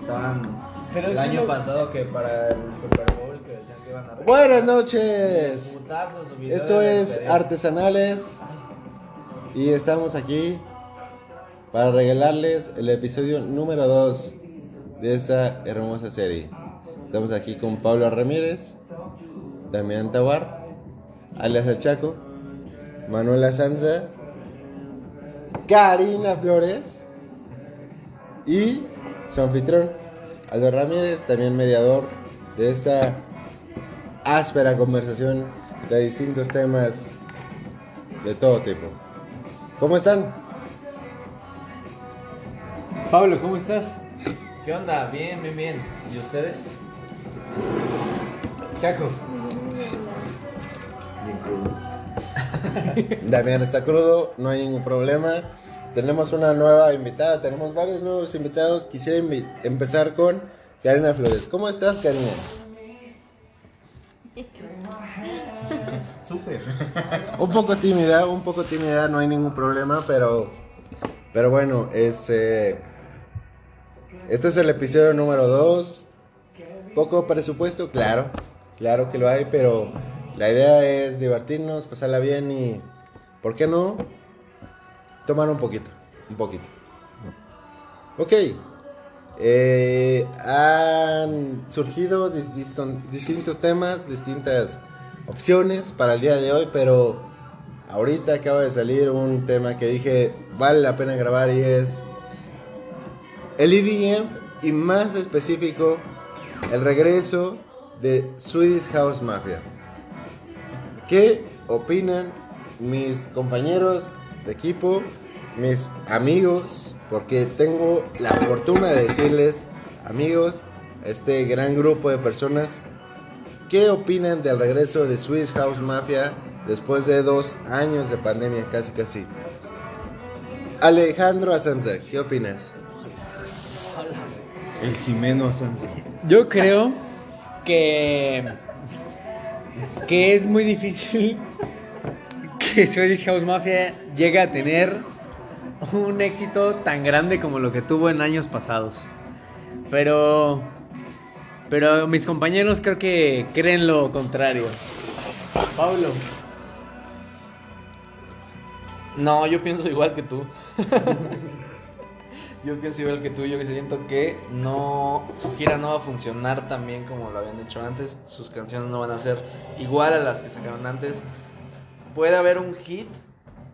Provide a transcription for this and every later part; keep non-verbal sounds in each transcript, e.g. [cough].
estaban Pero el que año pasado que para el Super Bowl que decían que iban a Buenas noches. Esto es. Artesanales y estamos aquí para regalarles el episodio número 2 de esta hermosa serie. Estamos aquí con Pablo Ramírez, Damián Tabar, alias El Chaco, Manuela Sanza, Karina Flores y su anfitrión, Aldo Ramírez, también mediador de esta áspera conversación de distintos temas de todo tipo. ¿Cómo están? Pablo, ¿cómo estás? ¿Qué onda? Bien, bien, bien. ¿Y ustedes? Chaco. [laughs] Damián está crudo, no hay ningún problema. Tenemos una nueva invitada, tenemos varios nuevos invitados. Quisiera invi- empezar con Karina Flores. ¿Cómo estás, Karina? Súper. Un poco tímida, un poco tímida, no hay ningún problema, pero, pero bueno, este, este es el episodio número 2. Poco presupuesto, claro, claro que lo hay, pero la idea es divertirnos, pasarla bien y, ¿por qué no? Tomar un poquito, un poquito. Ok, eh, han surgido distintos temas, distintas opciones para el día de hoy, pero ahorita acaba de salir un tema que dije vale la pena grabar y es el EDM y más específico el regreso de Swedish House Mafia. ¿Qué opinan mis compañeros de equipo, mis amigos? Porque tengo la fortuna de decirles, amigos, este gran grupo de personas, ¿qué opinan del regreso de Swedish House Mafia después de dos años de pandemia, casi casi? Alejandro Asanza, ¿qué opinas? El Jimeno Sanz. Yo creo que que es muy difícil que Swedish House Mafia llegue a tener un éxito tan grande como lo que tuvo en años pasados. Pero pero mis compañeros creo que creen lo contrario. Pablo, No, yo pienso igual que tú. [laughs] yo pienso igual que tú. Yo siento que no. Su gira no va a funcionar tan bien como lo habían hecho antes. Sus canciones no van a ser igual a las que sacaron antes. Puede haber un hit,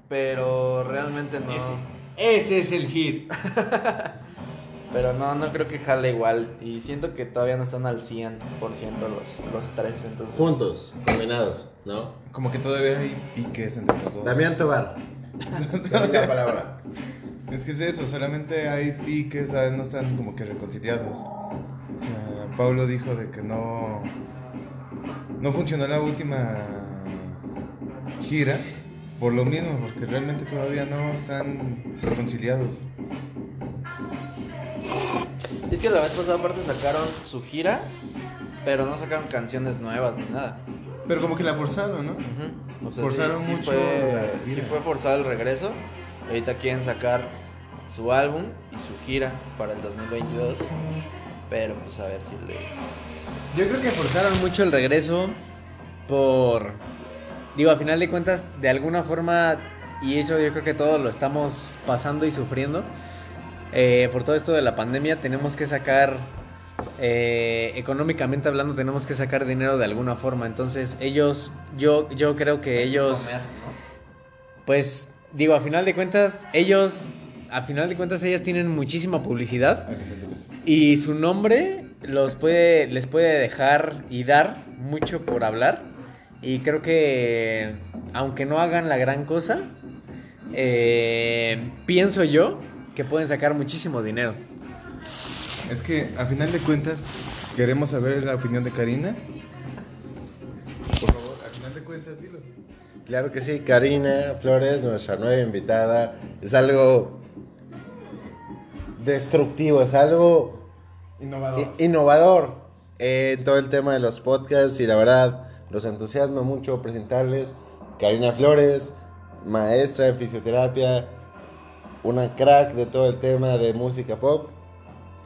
pero realmente no. ese es el hit. [laughs] Pero no, no creo que jale igual. Y siento que todavía no están al 100% los, los tres. Entonces, Juntos, combinados, ¿no? Como que todavía hay piques entre los dos. Damián Tobar. [laughs] La palabra. Es que es eso, solamente hay piques, ¿sabes? no están como que reconciliados. O sea, Pablo dijo de que no. No funcionó la última gira por lo mismo, porque realmente todavía no están reconciliados. Es que la vez pasada aparte sacaron su gira, pero no sacaron canciones nuevas ni nada. Pero como que la forzaron, ¿no? Ujú. O sea, Forzaron sí, sí mucho fue, sí fue forzado el regreso. Ahorita quieren sacar su álbum y su gira para el 2022. Pero pues a ver si les... Yo creo que forzaron mucho el regreso por... Digo, a final de cuentas, de alguna forma, y eso yo creo que todos lo estamos pasando y sufriendo, eh, por todo esto de la pandemia, tenemos que sacar, eh, económicamente hablando, tenemos que sacar dinero de alguna forma. Entonces, ellos, yo, yo creo que ellos... Comer, ¿no? Pues digo, a final de cuentas, ellos, a final de cuentas, ellas tienen muchísima publicidad y su nombre los puede, les puede dejar y dar mucho por hablar. Y creo que, aunque no hagan la gran cosa, eh, pienso yo que pueden sacar muchísimo dinero. Es que a final de cuentas queremos saber la opinión de Karina. Por favor, a final de cuentas dilo. Claro que sí, Karina Flores, nuestra nueva invitada, es algo destructivo, es algo Innovador. innovador en todo el tema de los podcasts y la verdad nos entusiasma mucho presentarles Karina Flores, maestra en fisioterapia, una crack de todo el tema de música pop.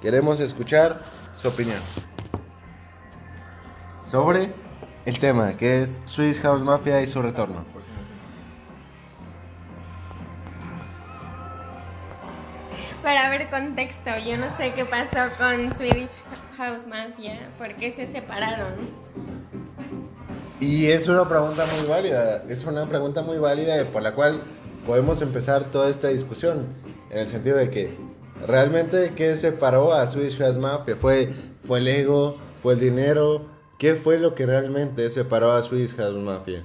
Queremos escuchar su opinión sobre el tema que es Swiss House Mafia y su retorno. Para ver contexto, yo no sé qué pasó con Swedish House Mafia, por qué se separaron. Y es una pregunta muy válida, es una pregunta muy válida por la cual podemos empezar toda esta discusión, en el sentido de que realmente qué separó a Swedish House Mafia, fue, fue el ego, fue el dinero, qué fue lo que realmente separó a Swedish House Mafia.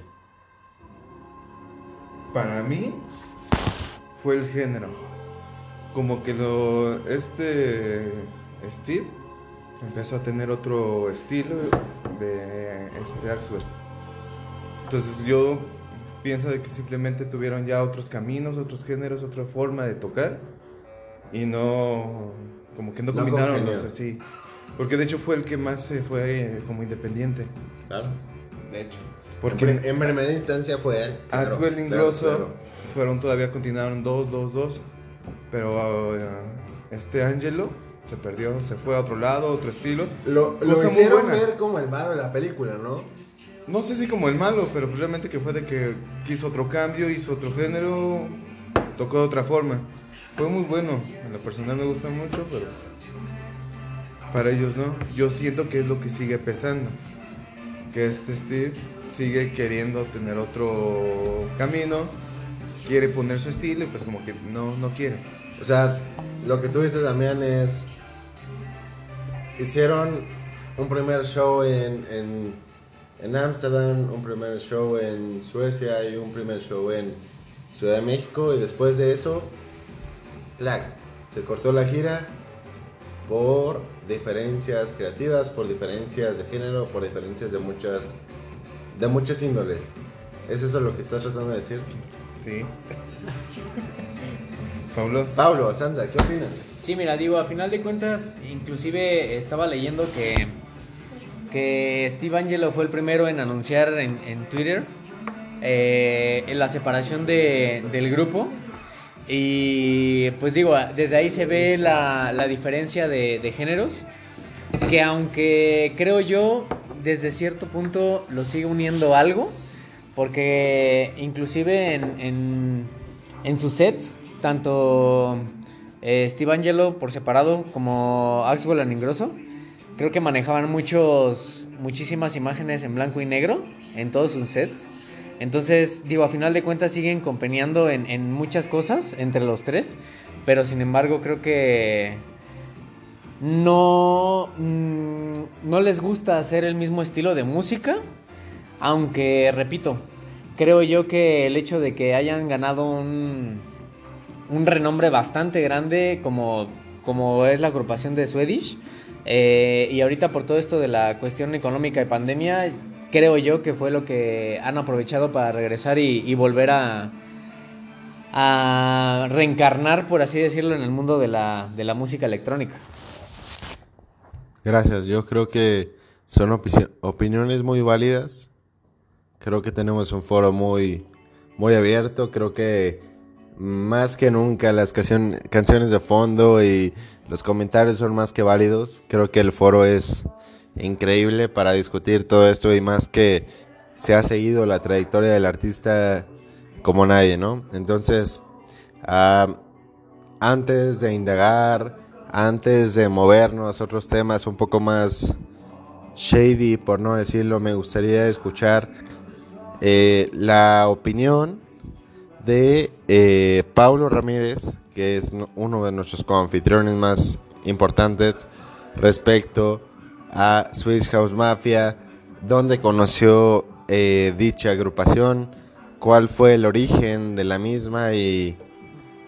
Para mí fue el género. Como que este Steve empezó a tener otro estilo de este Axwell. Entonces yo pienso de que simplemente tuvieron ya otros caminos, otros géneros, otra forma de tocar y no como que no, No combinaron los así. Porque de hecho fue el que más se fue eh, como independiente. Claro. De hecho. Porque Porque en primera instancia fue él. claro, Axwell claro, Ingrosso claro. fueron todavía continuaron dos, dos, dos. Pero eh, este Angelo se perdió, se fue a otro lado, otro estilo. Lo, lo hicieron ver como el malo de la película, ¿no? No sé si como el malo, pero pues realmente que fue de que quiso otro cambio, hizo otro género, tocó de otra forma. Fue muy bueno, en lo personal me gusta mucho, pero para ellos no. Yo siento que es lo que sigue pesando, que este Steve sigue queriendo tener otro camino, quiere poner su estilo y pues como que no, no quiere. O sea, lo que tú dices, Damián, es. Hicieron un primer show en. en en Ámsterdam, un primer show en Suecia y un primer show en Ciudad de México. Y después de eso, ¡plac! se cortó la gira por diferencias creativas, por diferencias de género, por diferencias de muchas, de muchas índoles. ¿Es eso lo que estás tratando de decir? Sí. Pablo. Pablo, Sansa, ¿qué opinas? Sí, mira, digo, a final de cuentas, inclusive estaba leyendo que, que Steve Angelo fue el primero en anunciar en, Twitter eh, la separación de- del grupo. Y pues digo, desde ahí se ve la, diferencia de, géneros, que aunque creo yo, desde cierto punto lo sigue uniendo algo, porque inclusive en, en, en sus sets, tanto eh, Steve Angelo por separado como Axwell and Ingrosso, creo que manejaban muchos, muchísimas imágenes en blanco y negro en todos sus sets. Entonces, digo, a final de cuentas siguen compeneando en, en muchas cosas entre los tres, pero sin embargo creo que no, mm, no les gusta hacer el mismo estilo de música, aunque, repito, creo yo que el hecho de que hayan ganado un, un renombre bastante grande como, como es la agrupación de Swedish, eh, y ahorita por todo esto de la cuestión económica y pandemia, creo yo que fue lo que han aprovechado para regresar y, volver a, reencarnar, por así decirlo, en el mundo de la, de la música electrónica. Gracias, yo creo que son opi- opiniones muy válidas. Creo que tenemos un foro muy, muy abierto. Creo que más que nunca las canciones de fondo y los comentarios son más que válidos. Creo que el foro es increíble para discutir todo esto y más que se ha seguido la trayectoria del artista como nadie, ¿no? Entonces, ah, antes de indagar, antes de movernos a otros temas un poco más shady, por no decirlo, me gustaría escuchar eh, la opinión de eh, Pablo Ramírez, que es no- uno de nuestros coanfitriones más importantes respecto a Swiss House Mafia, dónde conoció eh, dicha agrupación, cuál fue el origen de la misma y,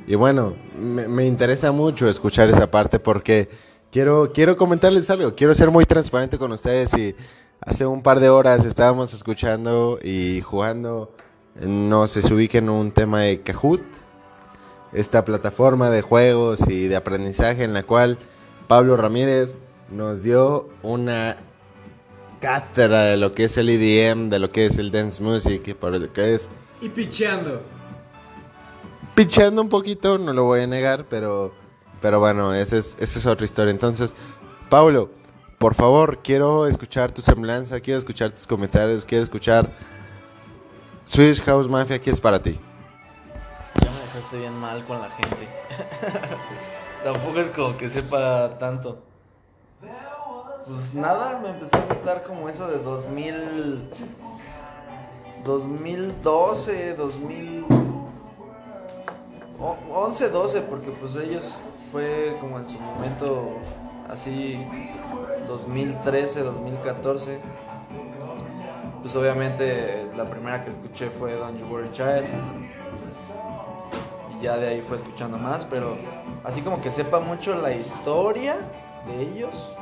y bueno, me, interesa mucho escuchar esa parte porque quiero, quiero comentarles algo, quiero ser muy transparente con ustedes y hace un par de horas estábamos escuchando y jugando, no sé, se ubica en un tema de Kahoot, esta plataforma de juegos y de aprendizaje en la cual Pablo Ramírez nos dio una cátedra de lo que es el EDM, de lo que es el dance music, y por lo que es Y picheando. pichando un poquito, no lo voy a negar, pero pero bueno, esa es, esa es otra historia. Entonces, Paulo, por favor, quiero escuchar tu semblanza, quiero escuchar tus comentarios, quiero escuchar Swedish House Mafia, ¿qué es para ti? Dejaste bien mal con la gente. [laughs] Tampoco es como que sepa tanto. Pues nada, me empezó a gustar como eso de 2000. 2012, 2000. o- 11, 12, porque pues ellos fue como en su momento así 2013, 2014. Pues obviamente la primera que escuché fue Don't You Worry Child ya de ahí fue escuchando más, pero así como que sepa mucho la historia de ellos,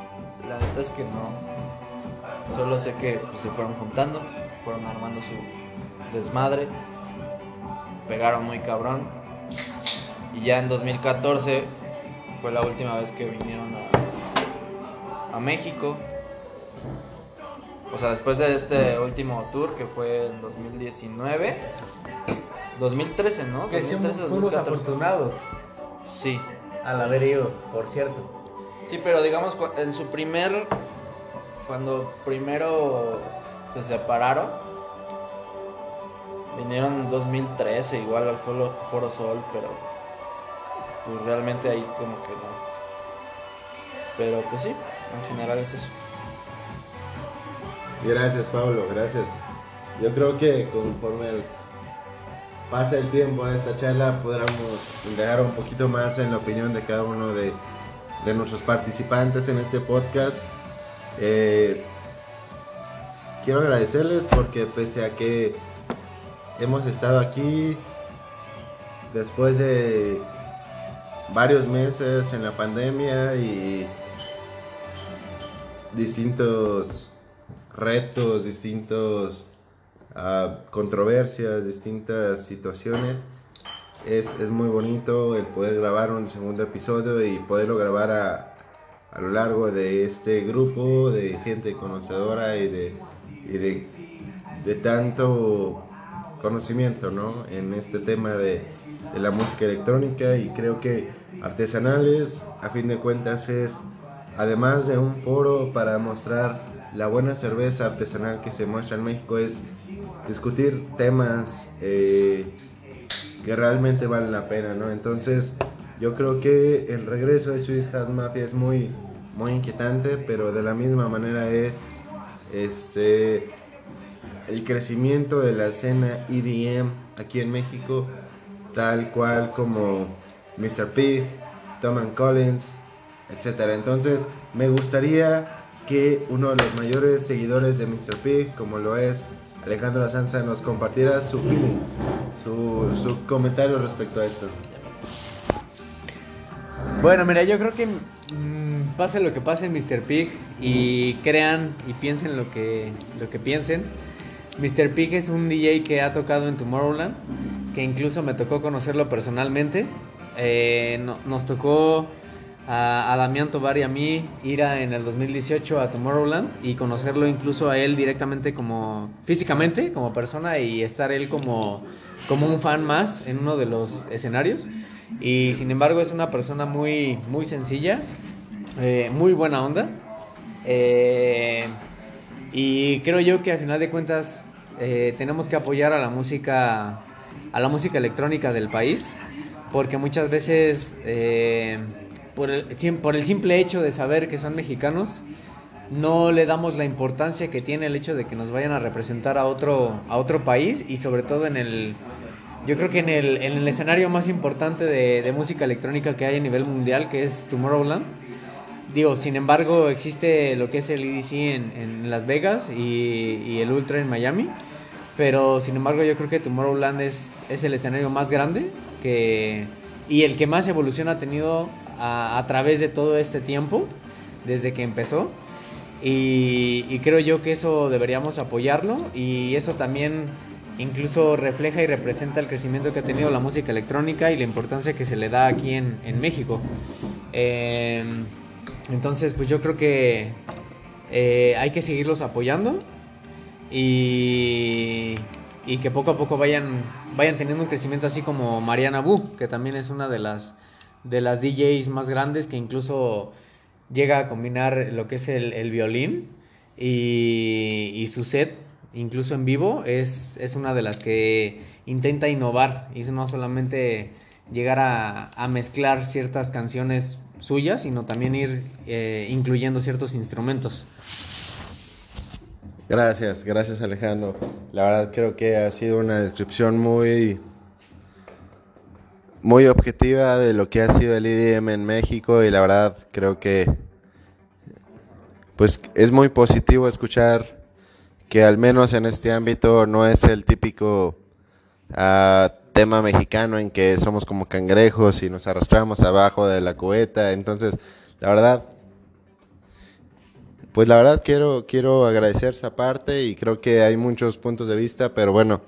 la neta es que no. Solo sé que pues, se fueron juntando, fueron armando su desmadre, pegaron muy cabrón. Y ya en 2014 fue la última vez que vinieron a México. O sea, después de este último tour que fue en 2019. 2013, ¿no? Que sí, 2013, fuimos 2014. afortunados Sí. al haber ido, por cierto. Sí, pero digamos en su primer cuando primero se separaron vinieron en 2013 igual al Foro, Foro Sol, pero pues realmente ahí como que no. Pero pues sí, en general es eso. Gracias, Pablo, gracias. Yo creo que conforme el- pasa el tiempo de esta charla, podremos indagar un poquito más en la opinión de cada uno de, de nuestros participantes en este podcast. Eh, quiero agradecerles porque pese a que hemos estado aquí después de varios meses en la pandemia y distintos retos, distintos ah, controversias, distintas situaciones. Es, es muy bonito el poder grabar un segundo episodio y poderlo grabar a, a lo largo de este grupo de gente conocedora y de, y de, de tanto conocimiento ¿no? en este tema de, de la música electrónica y creo que artesanales a fin de cuentas es además de un foro para mostrar la buena cerveza artesanal que se muestra en México es discutir temas eh, que realmente valen la pena, ¿no? Entonces, yo creo que el regreso de Swiss House Mafia es muy, muy inquietante, pero de la misma manera es este, el crecimiento de la escena EDM aquí en México, tal cual como Mr. Pig, Tom and Collins, etcétera. Entonces, me gustaría que uno de los mayores seguidores de Mr. Pig, como lo es Alejandro Sanza, nos compartiera su feeling, su, su comentario respecto a esto. Bueno, mira, yo creo que mm, pase lo que pase en Mr. Pig y crean y piensen lo que, lo que piensen. Mr. Pig es un DJ que ha tocado en Tomorrowland, que incluso me tocó conocerlo personalmente. Eh, no- nos tocó a, a Damián Tobar y a mí ir a- en el 2018 a Tomorrowland y conocerlo incluso a él directamente como físicamente, como persona y estar él como, como un fan más en uno de los escenarios. Y sin embargo es una persona muy, muy sencilla, eh, muy buena onda. Eh, y creo yo que al final de cuentas eh, tenemos que apoyar a la música, a la música electrónica del país, porque muchas veces por, el, por el simple hecho de saber que son mexicanos, no le damos la importancia que tiene el hecho de que nos vayan a representar a otro, a otro país y sobre todo en el, yo creo que en el, en el escenario más importante de, de música electrónica que hay a nivel mundial, que es Tomorrowland. Digo, sin embargo, existe lo que es el EDC en, en Las Vegas y, y el Ultra en Miami. Pero sin embargo, yo creo que Tomorrowland es, es el escenario más grande que, y el que más evolución ha tenido a, través de todo este tiempo, desde que empezó. Y, creo yo que eso deberíamos apoyarlo y eso también incluso refleja y representa el crecimiento que ha tenido la música electrónica y la importancia que se le da aquí en, México. Eh, entonces, pues yo creo que eh, hay que seguirlos apoyando y, y que poco a poco vayan, vayan teniendo un crecimiento así como Mariana Bu, que también es una de las, de las DJs más grandes que incluso llega a combinar lo que es el, el violín y, y su set, incluso en vivo, es, es una de las que intenta innovar y no solamente llegar a, a mezclar ciertas canciones suyas, sino también ir eh, incluyendo ciertos instrumentos. Gracias, gracias Alejandro. La verdad creo que ha sido una descripción muy muy objetiva de lo que ha sido el EDM en México y la verdad creo que pues es muy positivo escuchar que al menos en este ámbito no es el típico ah, tema mexicano en que somos como cangrejos y nos arrastramos abajo de la cubeta. Entonces, la verdad, pues la verdad quiero, quiero agradecer esa parte y creo que hay muchos puntos de vista, pero bueno,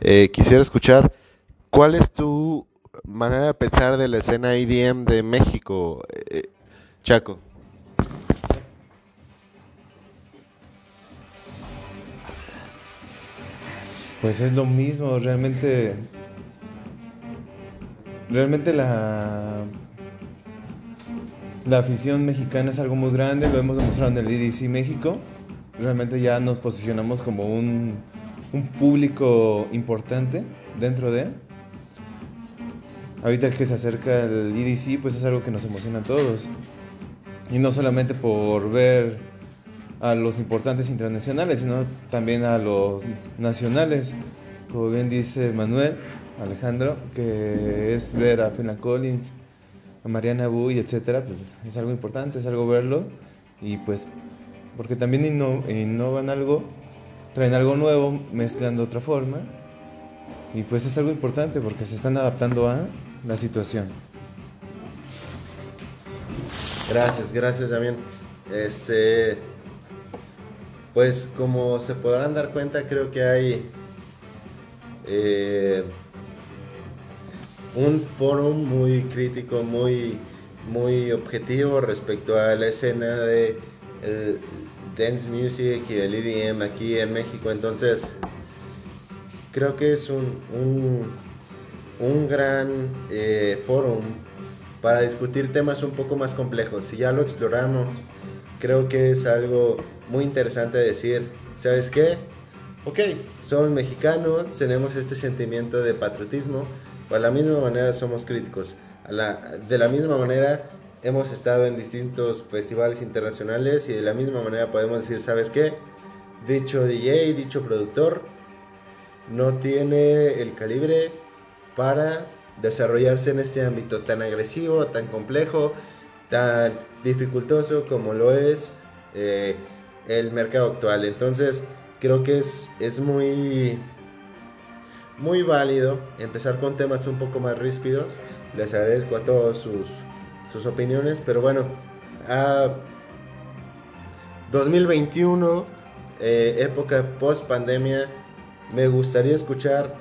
eh, quisiera escuchar cuál es tu manera de pensar de la escena EDM de México, eh, Chaco. Pues es lo mismo, realmente. Realmente la. La afición mexicana es algo muy grande, lo hemos demostrado en el EDC México. Realmente ya nos posicionamos como un, un público importante dentro de. Ahorita que se acerca el EDC, pues es algo que nos emociona a todos. Y no solamente por ver a los importantes internacionales, sino también a los nacionales. Como bien dice Manuel, Alejandro, que es ver a Phil Collins, a Mariana Buy, etcétera, pues es algo importante, es algo verlo y pues porque también inno- innovan algo, traen algo nuevo, mezclan de otra forma y pues es algo importante porque se están adaptando a la situación. Gracias, gracias también. Este, pues como se podrán dar cuenta, creo que hay eh, un foro muy crítico, muy, muy objetivo respecto a la escena de dance music y el EDM aquí en México. Entonces, creo que es un, un, un gran eh, foro para discutir temas un poco más complejos. Si ya lo exploramos, creo que es algo muy interesante decir, ¿sabes qué? Ok, somos mexicanos, tenemos este sentimiento de patriotismo, pero de la misma manera somos críticos. A la- de la misma manera hemos estado en distintos festivales internacionales y de la misma manera podemos decir, ¿sabes qué? Dicho DJ, dicho productor, no tiene el calibre para desarrollarse en este ámbito tan agresivo, tan complejo, tan dificultoso como lo es eh, el mercado actual. Entonces, creo que es, es muy, muy válido empezar con temas un poco más ríspidos. Les agradezco a todos sus, sus opiniones, pero bueno, a 2021, eh, época post pandemia, me gustaría escuchar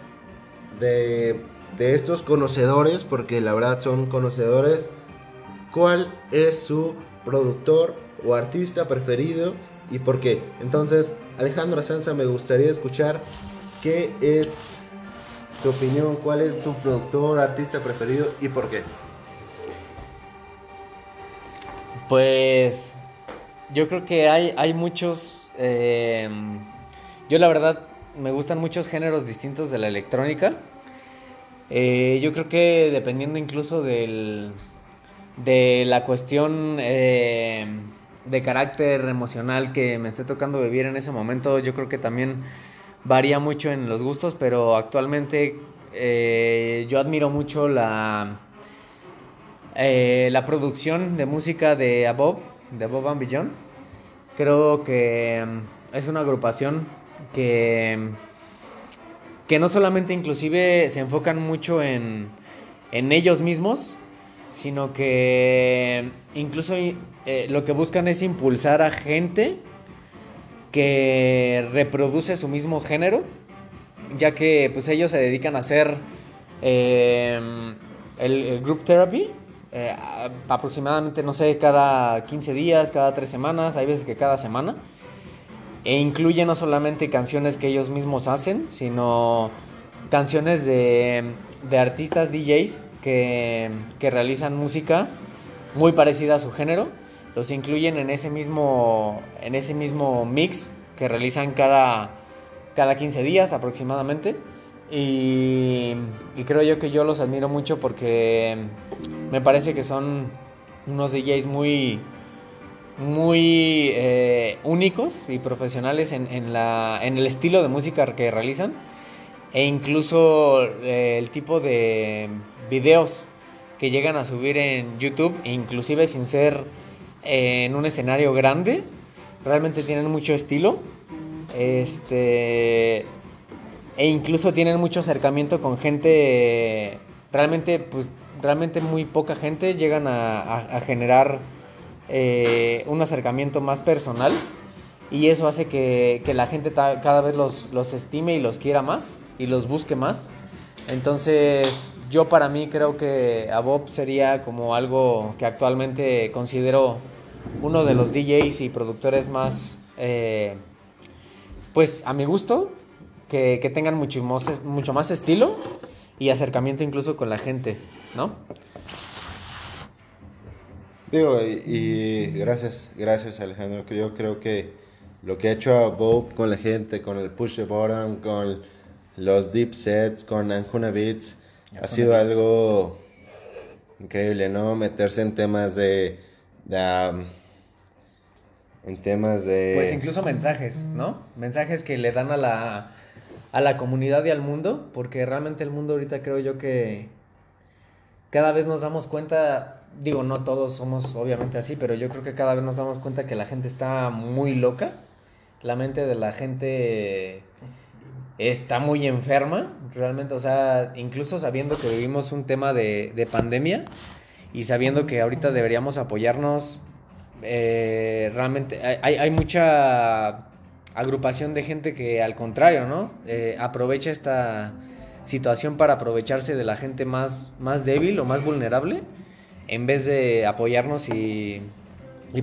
de, de estos conocedores, porque la verdad son conocedores, cuál es su productor o artista preferido y por qué. Entonces, Alejandro Sanza, me gustaría escuchar qué es tu opinión, cuál es tu productor, artista preferido y por qué. Pues yo creo que hay, hay muchos... eh, yo la verdad me gustan muchos géneros distintos de la electrónica. Eh, yo creo que dependiendo incluso del, de la cuestión eh, de carácter emocional que me esté tocando vivir en ese momento, yo creo que también varía mucho en los gustos, pero actualmente eh, yo admiro mucho la, la producción de música de Above, de Above and Beyond. Creo que mm, es una agrupación que, que no solamente inclusive se enfocan mucho en, en ellos mismos, sino que incluso eh, lo que buscan es impulsar a gente que reproduce su mismo género, ya que pues ellos se dedican a hacer eh, el, group therapy, eh, aproximadamente, no sé, cada 15 días, cada 3 semanas, hay veces que cada semana. E incluye no solamente canciones que ellos mismos hacen, sino canciones de, de artistas DJs que, que realizan música muy parecida a su género, los incluyen en ese mismo, en ese mismo mix que realizan cada, cada 15 días aproximadamente. Y, y creo yo que yo los admiro mucho porque me parece que son unos DJs muy, muy eh, únicos y profesionales en, en, la, en el estilo de música que realizan e incluso eh, el tipo de videos que llegan a subir en YouTube, inclusive sin ser eh, en un escenario grande, realmente tienen mucho estilo. Este e incluso tienen mucho acercamiento con gente realmente pues realmente muy poca gente llegan a, generar eh, un acercamiento más personal y eso hace que, la gente cada vez los, estime y los quiera más y los busque más. Entonces yo para mí creo que a Bob sería como algo que actualmente considero uno de los DJs y productores más, eh, pues a mi gusto, que, tengan mucho mucho más estilo y acercamiento incluso con la gente, ¿no? Digo, y, y gracias, gracias Alejandro, que yo creo que lo que ha hecho a Bob con la gente, con el push the button, con los deep sets, con Anjuna Beats, ha sido algo increíble, ¿no? Meterse en temas de... de, um, en temas de... Pues incluso mensajes, ¿no? Mensajes que le dan a la, a la comunidad y al mundo, porque realmente el mundo ahorita creo yo que cada vez nos damos cuenta, digo, no todos somos obviamente así, pero yo creo que cada vez nos damos cuenta que la gente está muy loca, la mente de la gente está muy enferma, realmente, o sea, incluso sabiendo que vivimos un tema de, de pandemia y sabiendo que ahorita deberíamos apoyarnos eh, realmente hay- hay, hay mucha agrupación de gente que al contrario, ¿no? Eh, aprovecha esta situación para aprovecharse de la gente más, más débil o más vulnerable en vez de apoyarnos y,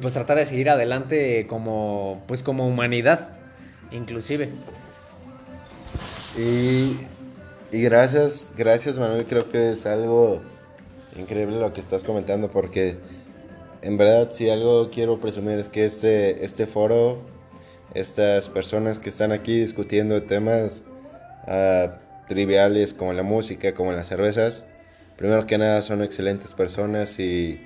pues tratar de seguir adelante como pues como humanidad inclusive. Y, y gracias, gracias Manuel, creo que es algo increíble lo que estás comentando porque en verdad si algo quiero presumir es que este, este foro, estas personas que están aquí discutiendo temas ah, triviales como la música, como las cervezas, primero que nada son excelentes personas y,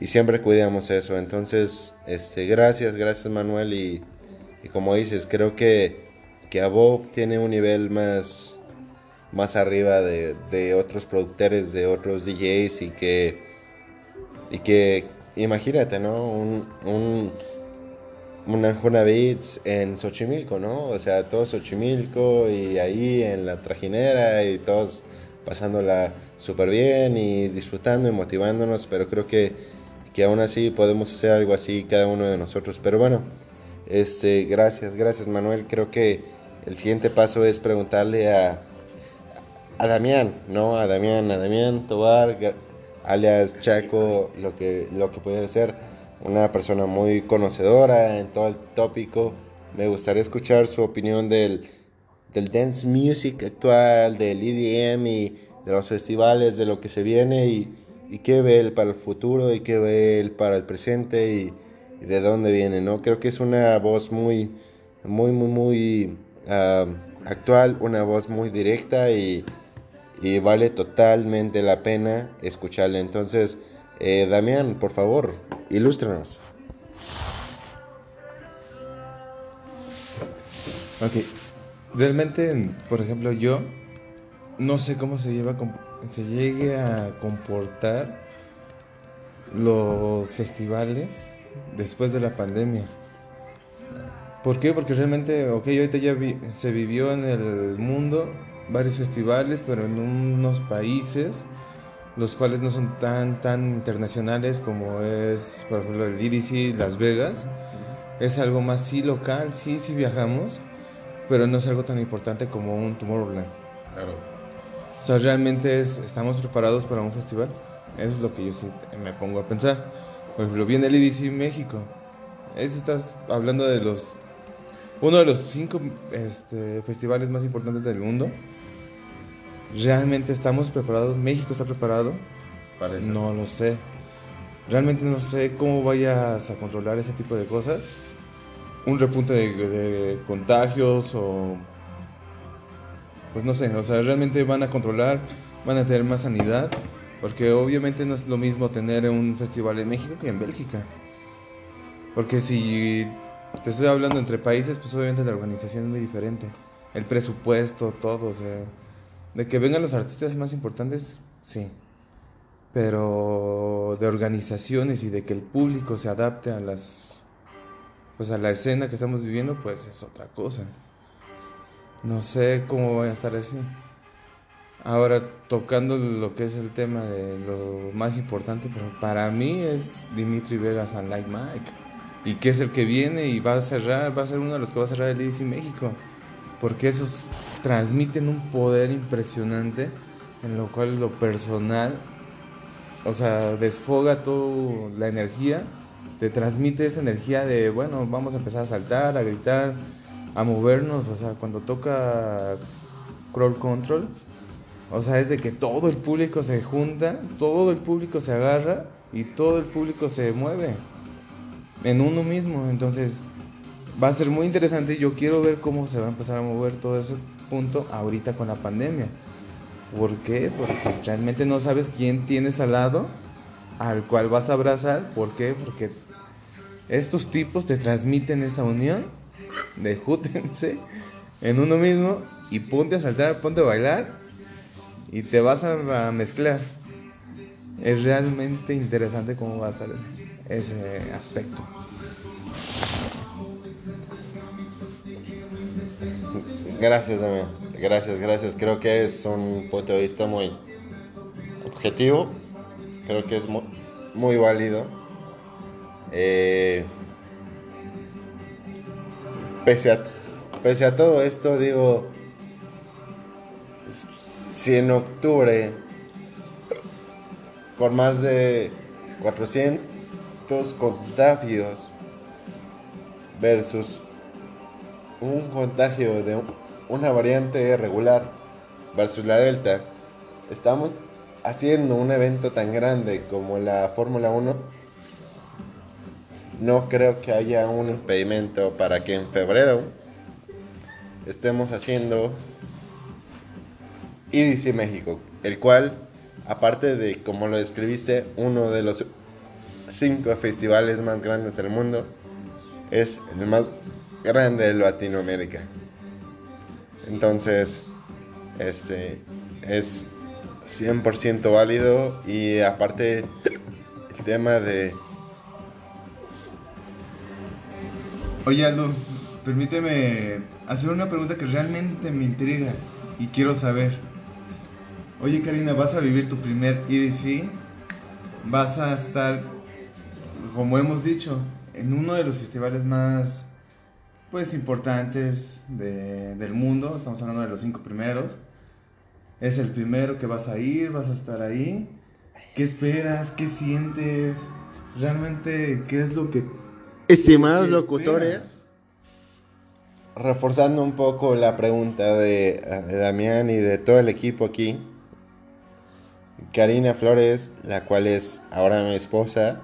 y siempre cuidamos eso. Entonces, este, gracias, gracias Manuel y, como dices, creo que que a Bob tiene un nivel más, más arriba de, de otros productores, de otros DJs y que, y que imagínate, ¿no? Un, un, una Juna Beats en Xochimilco, ¿no? O sea, todo Xochimilco y ahí en la trajinera y todos pasándola súper bien y disfrutando y motivándonos, pero creo que, que aún así podemos hacer algo así cada uno de nosotros. Pero bueno, este, gracias, gracias Manuel. Creo que el siguiente paso es preguntarle a, a Damián, ¿no? A Damián, a Damián Tobar, alias Chaco, lo que, lo que pudiera ser una persona muy conocedora en todo el tópico. Me gustaría escuchar su opinión del, del dance music actual, del EDM y de los festivales, de lo que se viene y, qué ve él para el futuro y qué ve él para el presente y, de dónde viene, ¿no? Creo que es una voz muy, muy, muy, muy actual, una voz muy directa y, vale totalmente la pena escucharle. Entonces, eh, Damián, por favor, ilústranos. Ok. Realmente, por ejemplo, yo no sé cómo se lleva se llegue a comportar los festivales después de la pandemia. ¿Por qué? Porque realmente, ok, ahorita ya se vivió en el mundo varios festivales, pero en unos países los cuales no son tan tan internacionales como es, por ejemplo, el EDC Las Vegas. Es algo más sí local, sí, sí viajamos, pero no es algo tan importante como un Tomorrowland. O sea, realmente es, estamos preparados para un festival. Eso es lo que yo sí me pongo a pensar. Por ejemplo, viene el EDC México. Es, estás hablando de los uno de los cinco este, festivales más importantes del mundo. ¿realmente estamos preparados? ¿México está preparado? Para eso. No lo sé. Realmente no sé cómo vayas a controlar ese tipo de cosas. Un repunte de, contagios o... Pues no sé, o sea, realmente van a controlar, van a tener más sanidad. Porque obviamente no es lo mismo tener un festival en México que en Bélgica. Porque si te estoy hablando entre países, pues obviamente la organización es muy diferente. El presupuesto, todo, o sea... De que vengan los artistas más importantes, sí pero de organizaciones y de que el público se adapte a las pues a la escena que estamos viviendo pues es otra cosa. No sé cómo va a estar así. Ahora tocando lo que es el tema de lo más importante pero para mí es Dimitri Vegas and Like Mike. Y que es el que viene y va a cerrar va a ser uno de los que va a cerrar el EDC México. Porque esos transmiten un poder impresionante en lo cual lo personal o sea, desfoga toda la energía, te transmite esa energía de, bueno, vamos a empezar a saltar, a gritar, a movernos, o sea, cuando toca Crawl Control, o sea, es de que todo el público se junta, todo el público se agarra y todo el público se mueve en uno mismo, entonces va a ser muy interesante, yo quiero ver cómo se va a empezar a mover todo ese punto ahorita con la pandemia. ¿Por qué? Porque realmente no sabes quién tienes al lado al cual vas a abrazar. ¿Por qué? Porque estos tipos te transmiten esa unión de jútense en uno mismo y ponte a saltar, ponte a bailar y te vas a, mezclar. Es realmente interesante cómo va a estar ese aspecto. Gracias, Damián. Gracias, gracias. Creo que es un punto de vista muy objetivo. Creo que es mu- muy, válido. Eh, pese, a, pese a todo esto, digo, si en octubre, con más de 400 contagios versus un contagio de un- una variante regular versus la Delta, estamos haciendo un evento tan grande como la Fórmula 1. No creo que haya un impedimento para que en febrero estemos haciendo IDC México, el cual, aparte de, como lo describiste, uno de los cinco festivales más grandes del mundo, es el más grande de Latinoamérica. Entonces, este es 100% válido y aparte el tema de Oye Aldo, permíteme hacer una pregunta que realmente me intriga y quiero saber. Oye Karina, vas a vivir tu primer EDC, vas a estar, como hemos dicho, en uno de los festivales más pues importantes de- del mundo, estamos hablando de los cinco primeros. Es el primero que vas a ir, vas a estar ahí. ¿Qué esperas? ¿Qué sientes? Realmente, ¿qué es lo que estimados ¿Qué locutores, reforzando un poco la pregunta de, de Damián y de todo el equipo aquí. Karina Flores, la cual es ahora mi esposa,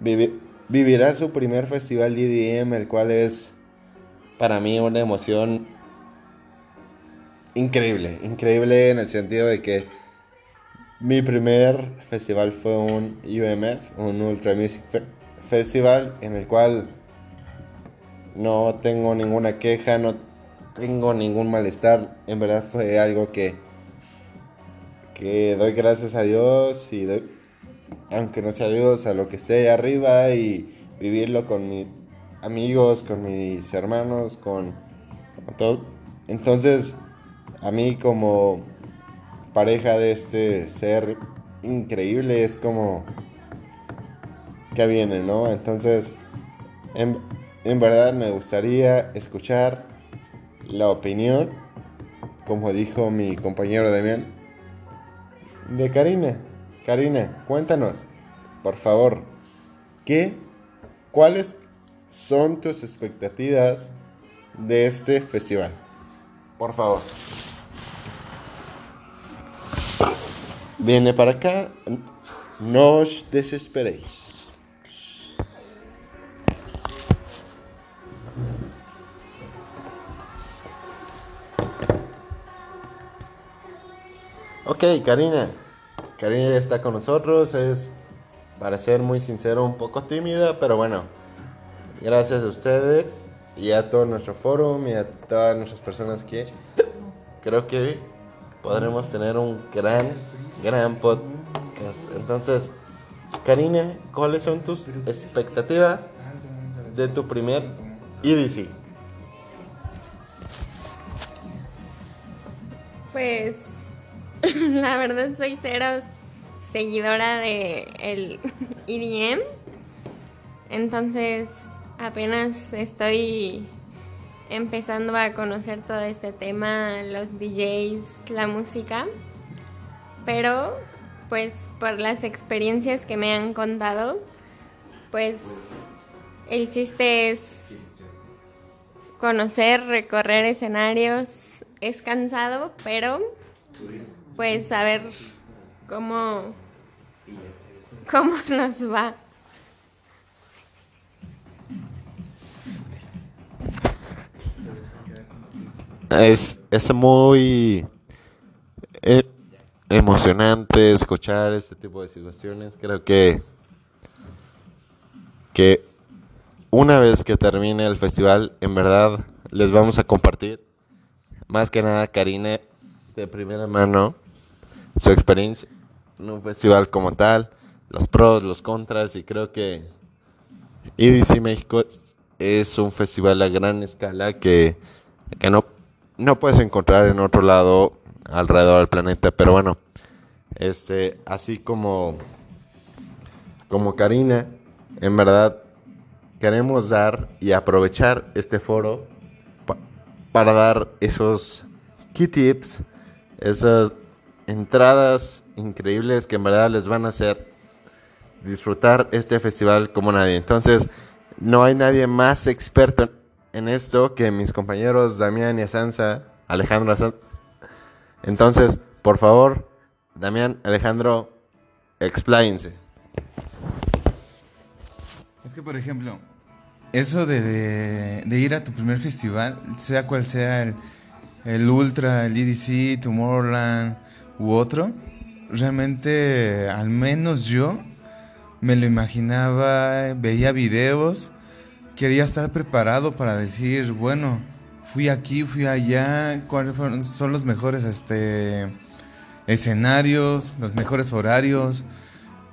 vivi- vivirá su primer festival DDM, el cual es para mí una emoción increíble, increíble en el sentido de que mi primer festival fue un UMF, un Ultra Music Fe- Festival, en el cual no tengo ninguna queja, no tengo ningún malestar. En verdad fue algo que, que doy gracias a Dios y doy, aunque no sea Dios, a lo que esté ahí arriba y vivirlo con mis amigos, con mis hermanos, con, con todo. Entonces, a mí como pareja de este ser increíble es como que viene, ¿no? Entonces, en, verdad me gustaría escuchar la opinión, como dijo mi compañero Damián, de Karina. Karina, cuéntanos, por favor, ¿qué, cuáles son tus expectativas de este festival? Por favor. viene para acá. No os desesperéis. Ok, Karina. Karina ya está con nosotros. Es, para ser muy sincero, un poco tímida, pero bueno. Gracias a ustedes y a todo nuestro foro y a todas nuestras personas que creo que podremos tener un gran, gran podcast. Entonces, Karina, ¿cuáles son tus expectativas de tu primer EDC? Pues [laughs] la verdad soy cero seguidora de el EDM. Entonces apenas estoy empezando a conocer todo este tema, los DJs, la música. Pero pues por las experiencias que me han contado, pues el chiste es conocer, recorrer escenarios. Es cansado, pero pues saber cómo, cómo [laughs] nos va. Es, es muy eh, emocionante escuchar este tipo de situaciones. Creo que, que una vez que termine el festival, en verdad les vamos a compartir más que nada Karina de primera mano su experiencia en un festival como tal, los pros, los contras y creo que EDC México es un festival a gran escala que, que no, no puedes encontrar en otro lado alrededor del planeta, pero bueno, este, así como, como Karina, en verdad queremos dar y aprovechar este foro pa- para dar esos key tips, esas entradas increíbles que en verdad les van a hacer disfrutar este festival como nadie. Entonces, no hay nadie más experto en esto que mis compañeros Damián y Asanza, Alejandro Asanza. Entonces, por favor, Damián, Alejandro, expláyense. Es que, por ejemplo, eso de, ir a tu primer festival, sea cual sea el, el Ultra, el EDC, Tomorrowland u otro, realmente, al menos yo, me lo imaginaba, veía videos, quería estar preparado para decir, bueno, fui aquí, fui allá, cuáles son los mejores este, escenarios, los mejores horarios.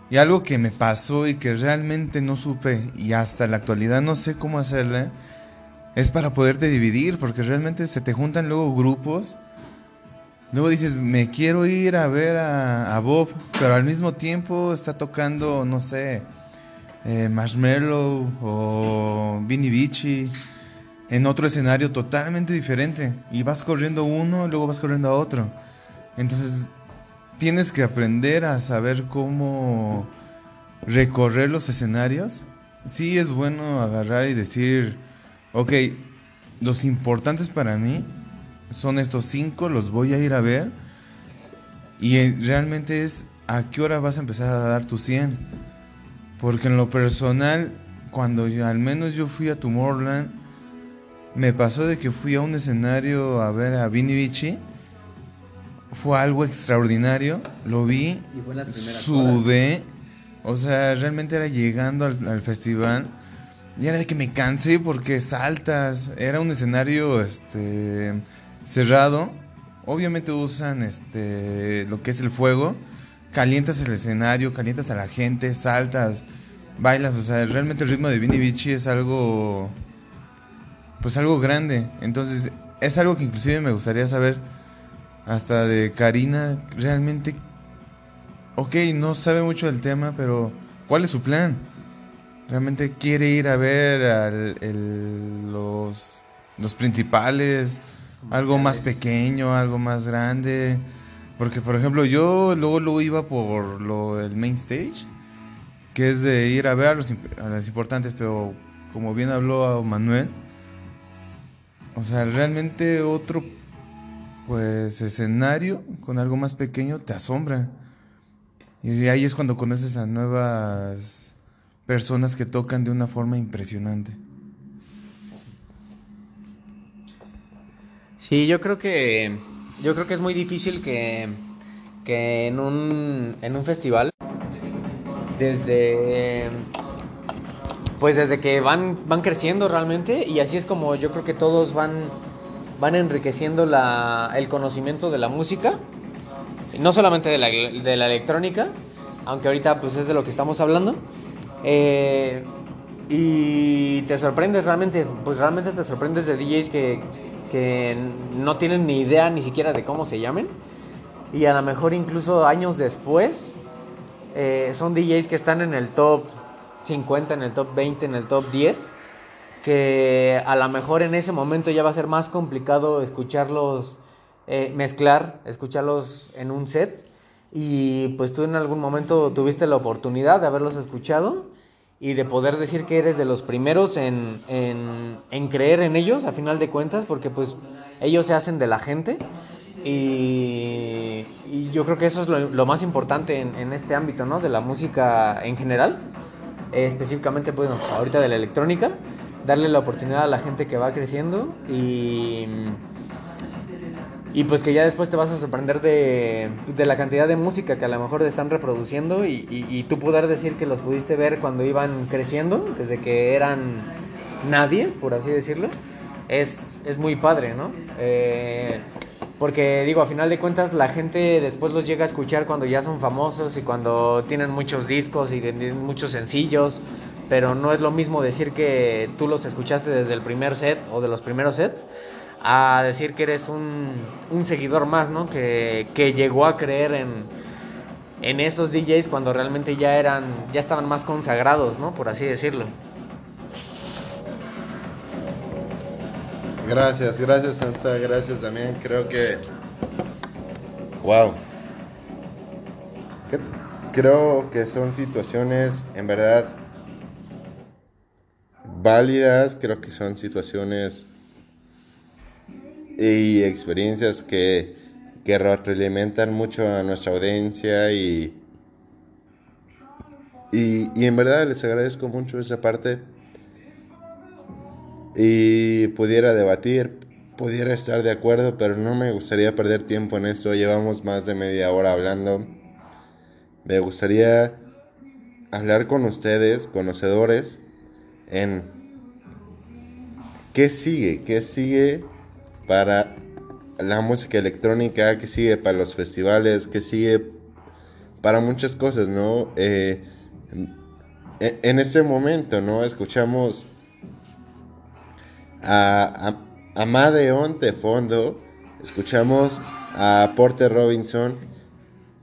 Y algo que me pasó y que realmente no supe y hasta la actualidad no sé cómo hacerle, es para poderte dividir, porque realmente se te juntan luego grupos. Luego dices, me quiero ir a ver a, Bob, pero al mismo tiempo está tocando, no sé, eh, Marshmello o Vinny Vici en otro escenario totalmente diferente. Y vas corriendo uno, luego vas corriendo a otro. Entonces tienes que aprender a saber cómo recorrer los escenarios. Sí es bueno agarrar y decir, ok, los importantes para mí son estos cinco, los voy a ir a ver. Y eh, realmente es a qué hora vas a empezar a dar tu 100. Porque en lo personal, cuando yo- al menos yo fui a Tomorrowland, me pasó de que fui a un escenario a ver a Vinny Vici. Fue algo extraordinario. Lo vi, Y sudé. O sea, realmente era llegando al, al festival. Y era de que me cansé porque saltas. Era un escenario este, cerrado. Obviamente usan este, lo que es el fuego. Calientas el escenario, calientas a la gente, saltas, bailas. O sea, realmente el ritmo de Vinny Vici es algo. Pues algo grande. Entonces, es algo que inclusive me gustaría saber. Hasta de Karina, realmente ok, no sabe mucho del tema, pero ¿cuál es su plan? ¿Realmente quiere ir a ver al- el- los, los principales? ¿Algo más pequeño, algo más grande? Porque, por ejemplo, yo luego, luego iba por lo, el main stage, que es de ir a ver a los, a los importantes, pero como bien habló Manuel, o sea, realmente otro pues escenario con algo más pequeño te asombra. Y ahí es cuando conoces a nuevas personas que tocan de una forma impresionante. Sí, yo creo que yo creo que es muy difícil que, que en un en un festival desde pues desde que van van creciendo realmente y así es como yo creo que todos van van enriqueciendo la, el conocimiento de la música, no solamente de la, de la electrónica, aunque ahorita pues es de lo que estamos hablando. Eh, y te sorprendes realmente, pues realmente te sorprendes de DJs que, que no tienen ni idea ni siquiera de cómo se llamen. Y a lo mejor incluso años después eh, son DJs que están en el top 50, en el top 20, en el top 10 que a lo mejor en ese momento ya va a ser más complicado escucharlos eh, mezclar, escucharlos en un set. Y pues tú en algún momento tuviste la oportunidad de haberlos escuchado y de poder decir que eres de los primeros en, en, creer en ellos, a final de cuentas, porque pues ellos se hacen de la gente. Y, yo creo que eso es lo, más importante en, en, este ámbito, ¿no? De la música en general, específicamente, bueno, ahorita de la electrónica darle la oportunidad a la gente que va creciendo y, y pues que ya después te vas a sorprender de, de la cantidad de música que a lo mejor están reproduciendo y, y, tú poder decir que los pudiste ver cuando iban creciendo, desde que eran nadie, por así decirlo, es, es muy padre, ¿no? Eh, porque digo, a final de cuentas la gente después los llega a escuchar cuando ya son famosos y cuando tienen muchos discos y muchos sencillos pero no es lo mismo decir que tú los escuchaste desde el primer set o de los primeros sets a decir que eres un, un seguidor más, ¿no? Que, que, llegó a creer en, en esos DJs cuando realmente ya eran, ya estaban más consagrados, ¿no? Por así decirlo. Gracias, gracias Sansa, gracias también. Creo que, wow, creo que son situaciones en verdad válidas, creo que son situaciones y experiencias que, que retroalimentan mucho a nuestra audiencia y, y, en verdad les agradezco mucho esa parte. Y pudiera debatir, pudiera estar de acuerdo, pero no me gustaría perder tiempo en esto, llevamos más de media hora hablando, me gustaría hablar con ustedes, conocedores, en qué sigue, qué sigue para la música electrónica, qué sigue para los festivales, qué sigue para muchas cosas, ¿no? Eh, en, ese momento, ¿no? Escuchamos a, a, a Madeon de fondo, escuchamos a Porter Robinson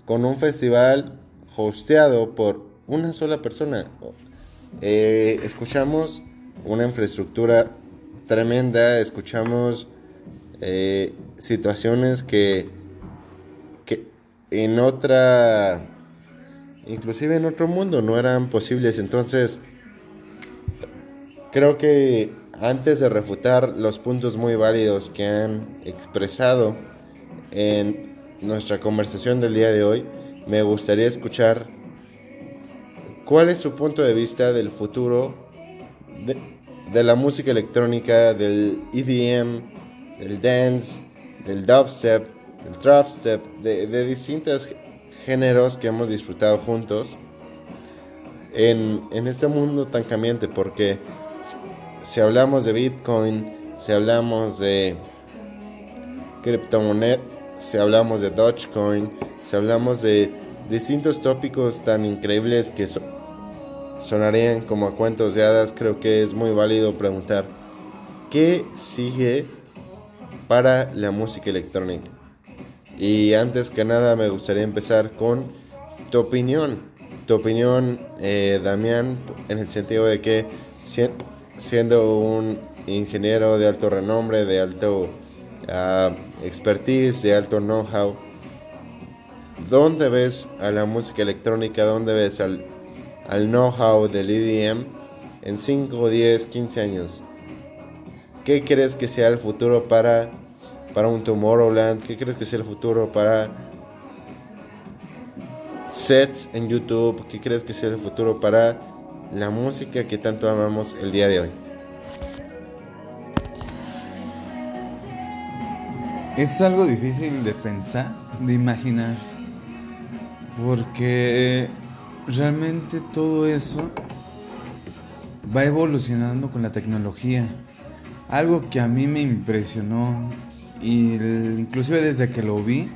con un festival hosteado por una sola persona. Eh, escuchamos una infraestructura tremenda, escuchamos eh, situaciones que, que en otra, inclusive en otro mundo no eran posibles. Entonces, creo que antes de refutar los puntos muy válidos que han expresado en nuestra conversación del día de hoy, me gustaría escuchar cuál es su punto de vista del futuro de, la música electrónica, del EDM, del dance, del dubstep, del trapstep, de, de distintos géneros que hemos disfrutado juntos en, en este mundo tan cambiante, porque si hablamos de Bitcoin, si hablamos de criptomonedas, si hablamos de Dogecoin, si hablamos de distintos tópicos tan increíbles que sonarían como a cuentos de hadas, creo que es muy válido preguntar, ¿qué sigue para la música electrónica? Y antes que nada me gustaría empezar con tu opinión. Tu opinión, eh, Damián, en el sentido de que siendo un ingeniero de alto renombre, de alto uh, expertise, de alto know-how, ¿dónde ves a la música electrónica? ¿Dónde ves al al know-how del EDM en 5, 10, 15 años? ¿Qué crees que sea el futuro para, para un Tomorrowland? ¿Qué crees que sea el futuro para sets en YouTube? ¿Qué crees que sea el futuro para la música que tanto amamos el día de hoy? Es algo difícil de pensar, de imaginar, porque realmente todo eso va evolucionando con la tecnología. Algo que a mí me impresionó, y inclusive desde que lo vi,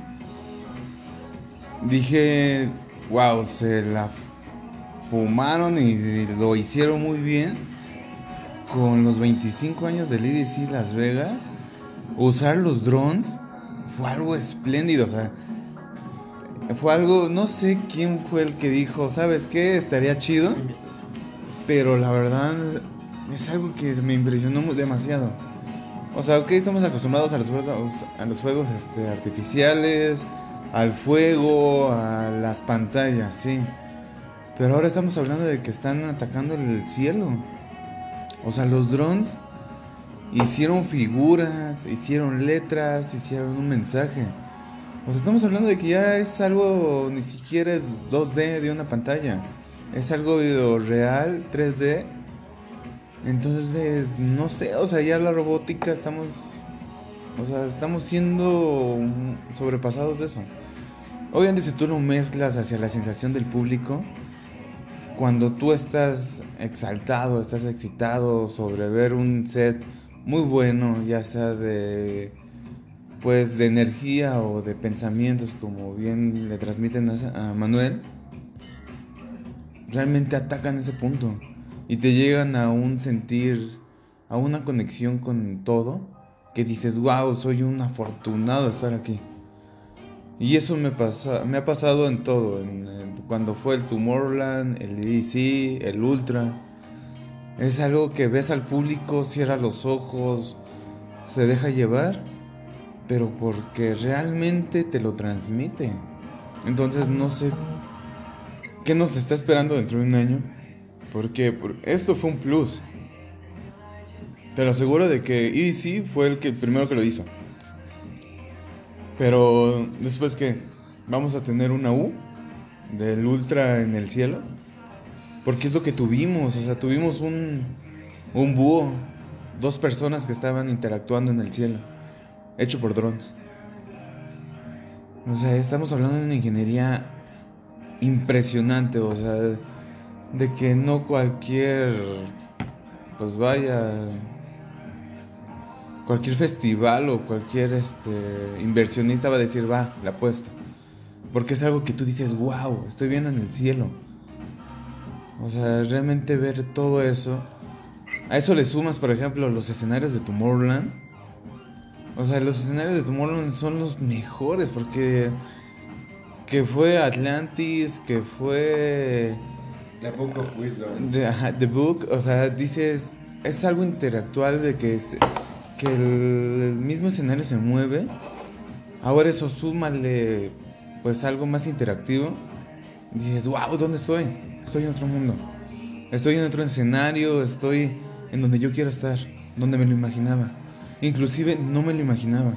dije, wow, se la fumaron y lo hicieron muy bien. Con los 25 años del EDC Las Vegas, usar los drones fue algo espléndido. O sea, fue algo, no sé quién fue el que dijo, ¿sabes qué? Estaría chido. Pero la verdad es algo que me impresionó demasiado. O sea, ok, estamos acostumbrados a los juegos, a los juegos este, artificiales, al fuego, a las pantallas, sí. Pero ahora estamos hablando de que están atacando el cielo. O sea, los drones hicieron figuras, hicieron letras, hicieron un mensaje. O sea, estamos hablando de que ya es algo, ni siquiera es 2D de una pantalla. Es algo real, 3D. Entonces, no sé, o sea, ya la robótica estamos, o sea, estamos siendo sobrepasados de eso. Obviamente si tú lo mezclas hacia la sensación del público, cuando tú estás exaltado, estás excitado sobre ver un set muy bueno, ya sea de pues de energía o de pensamientos, como bien le transmiten a, Manuel, realmente atacan ese punto y te llegan a un sentir, a una conexión con todo, que dices, wow, soy un afortunado de estar aquí. Y eso me, pasa, me ha pasado en todo, en- cuando fue el Tomorrowland, el EDC, el Ultra. Es algo que ves al público, cierra los ojos, se deja llevar, pero porque realmente te lo transmite. Entonces no sé qué nos está esperando dentro de un año, porque por- esto fue un plus. Te lo aseguro de que EDC fue el que primero que lo hizo. Pero después que vamos a tener una U del Ultra en el cielo. Porque es lo que tuvimos, o sea, tuvimos un, un búho, dos personas que estaban interactuando en el cielo, hecho por drones. O sea, estamos hablando de una ingeniería impresionante, o sea, de que no cualquier, pues vaya, cualquier festival o cualquier este, inversionista va a decir, va, la apuesto. Porque es algo que tú dices, wow, estoy viendo en el cielo. O sea, realmente ver todo eso. A eso le sumas, por ejemplo, los escenarios de Tomorrowland. O sea, los escenarios de Tomorrowland son los mejores porque que fue Atlantis, que fue The Book of Wisdom. The, Book, o sea, dices, es algo interactual de que, que el, mismo escenario se mueve. Ahora eso súmale pues algo más interactivo. Dices, wow, ¿dónde estoy? Estoy en otro mundo. Estoy en otro escenario, estoy en donde yo quiero estar, donde me lo imaginaba. Inclusive no me lo imaginaba.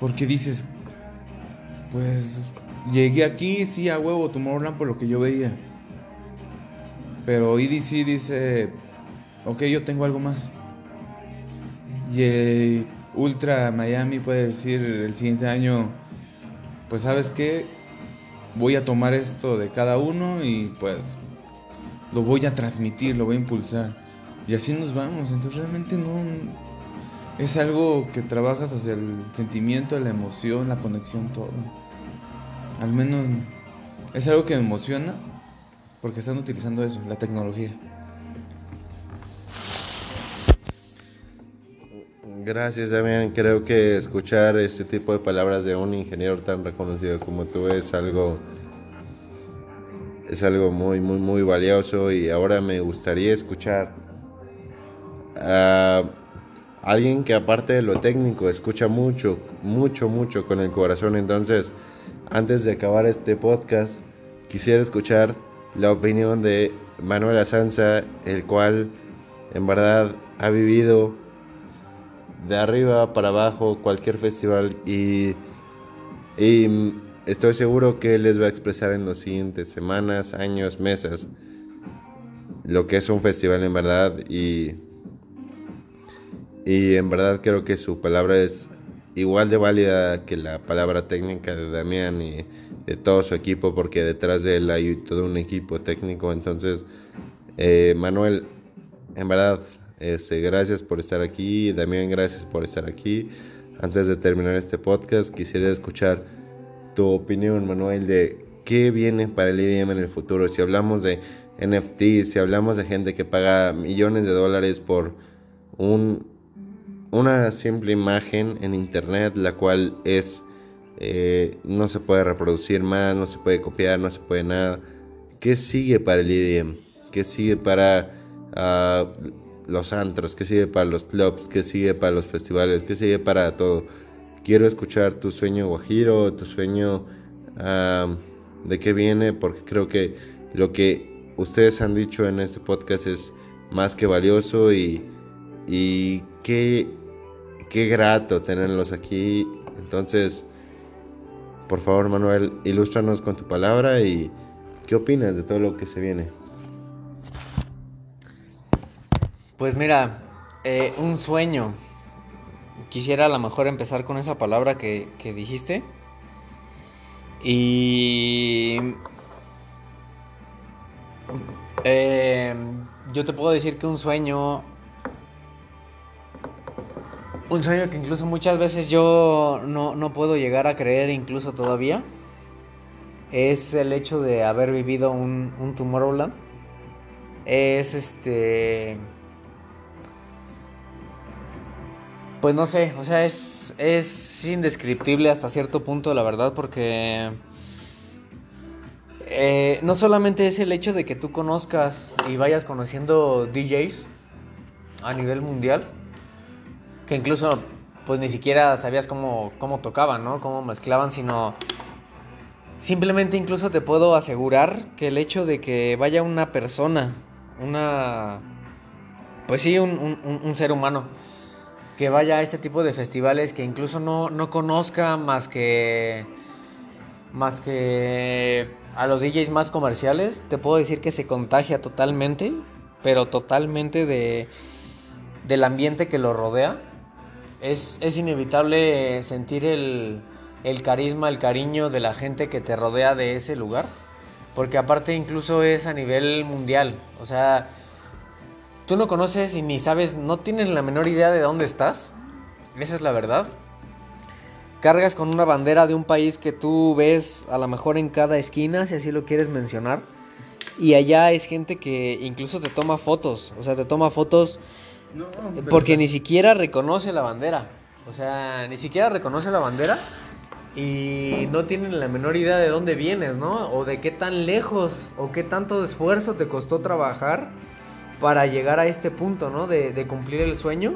Porque dices, pues llegué aquí, sí, a huevo, Tomorrowland por lo que yo veía. Pero EDC dice, ok, yo tengo algo más. Y Ultra Miami puede decir el siguiente año, pues sabes qué, voy a tomar esto de cada uno y pues lo voy a transmitir, lo voy a impulsar. Y así nos vamos. Entonces realmente no... Es algo que trabajas hacia el sentimiento, la emoción, la conexión, todo. Al menos es algo que me emociona porque están utilizando eso, la tecnología. Gracias, Damián. Creo que escuchar este tipo de palabras de un ingeniero tan reconocido como tú es algo es algo muy muy muy valioso y ahora me gustaría escuchar a alguien que aparte de lo técnico escucha mucho, mucho, mucho con el corazón. Entonces, antes de acabar este podcast, quisiera escuchar la opinión de Manuel Asanza, el cual en verdad ha vivido de arriba para abajo cualquier festival y, y estoy seguro que les va a expresar en las siguientes semanas, años, meses lo que es un festival en verdad y y en verdad creo que su palabra es igual de válida que la palabra técnica de Damián y de todo su equipo porque detrás de él hay todo un equipo técnico. Entonces eh, Manuel en verdad este, gracias por estar aquí. Damián gracias por estar aquí. Antes de terminar este podcast quisiera escuchar tu opinión Manuel de qué viene para el IDM en el futuro. Si hablamos de NFT si hablamos de gente que paga millones de dólares por un una simple imagen en internet, la cual es eh, no se puede reproducir más, no se puede copiar, no se puede nada. ¿Qué sigue para el EDM? ¿Qué sigue para ah, los antros? ¿Qué sigue para los clubs? ¿Qué sigue para los festivales? ¿Qué sigue para todo? Quiero escuchar tu sueño guajiro, tu sueño ah, de qué viene, porque creo que lo que ustedes han dicho en este podcast es más que valioso y, y qué qué grato tenerlos aquí. Entonces, por favor, Manuel, ilústranos con tu palabra y qué opinas de todo lo que se viene. Pues mira, eh, un sueño. Quisiera a lo mejor empezar con esa palabra que, dijiste. Y... Eh, yo te puedo decir que un sueño un sueño que incluso muchas veces yo no, puedo llegar a creer incluso todavía es el hecho de haber vivido un, un Tomorrowland. Es este... Pues no sé, o sea, es, es indescriptible hasta cierto punto, la verdad, porque eh, no solamente es el hecho de que tú conozcas y vayas conociendo DJs a nivel mundial, que incluso pues ni siquiera sabías cómo, cómo tocaban, ¿no? Cómo mezclaban, sino simplemente incluso te puedo asegurar que el hecho de que vaya una persona, una, pues sí, un, ser humano, que vaya a este tipo de festivales, que incluso no, no conozca más que, más que a los DJs más comerciales, te puedo decir que se contagia totalmente, pero totalmente de, del ambiente que lo rodea es, inevitable sentir el, carisma, el cariño de la gente que te rodea de ese lugar. Porque aparte incluso es a nivel mundial. O sea, tú no conoces y ni sabes, no tienes la menor idea de dónde estás. Esa es la verdad. Cargas con una bandera de un país que tú ves a lo mejor en cada esquina, si así lo quieres mencionar. Y allá es gente que incluso te toma fotos. O sea, te toma fotos porque ni siquiera reconoce la bandera. O sea, ni siquiera reconoce la bandera y no tienen la menor idea de dónde vienes, ¿no? O de qué tan lejos o qué tanto esfuerzo te costó trabajar para llegar a este punto, ¿no? De, cumplir el sueño.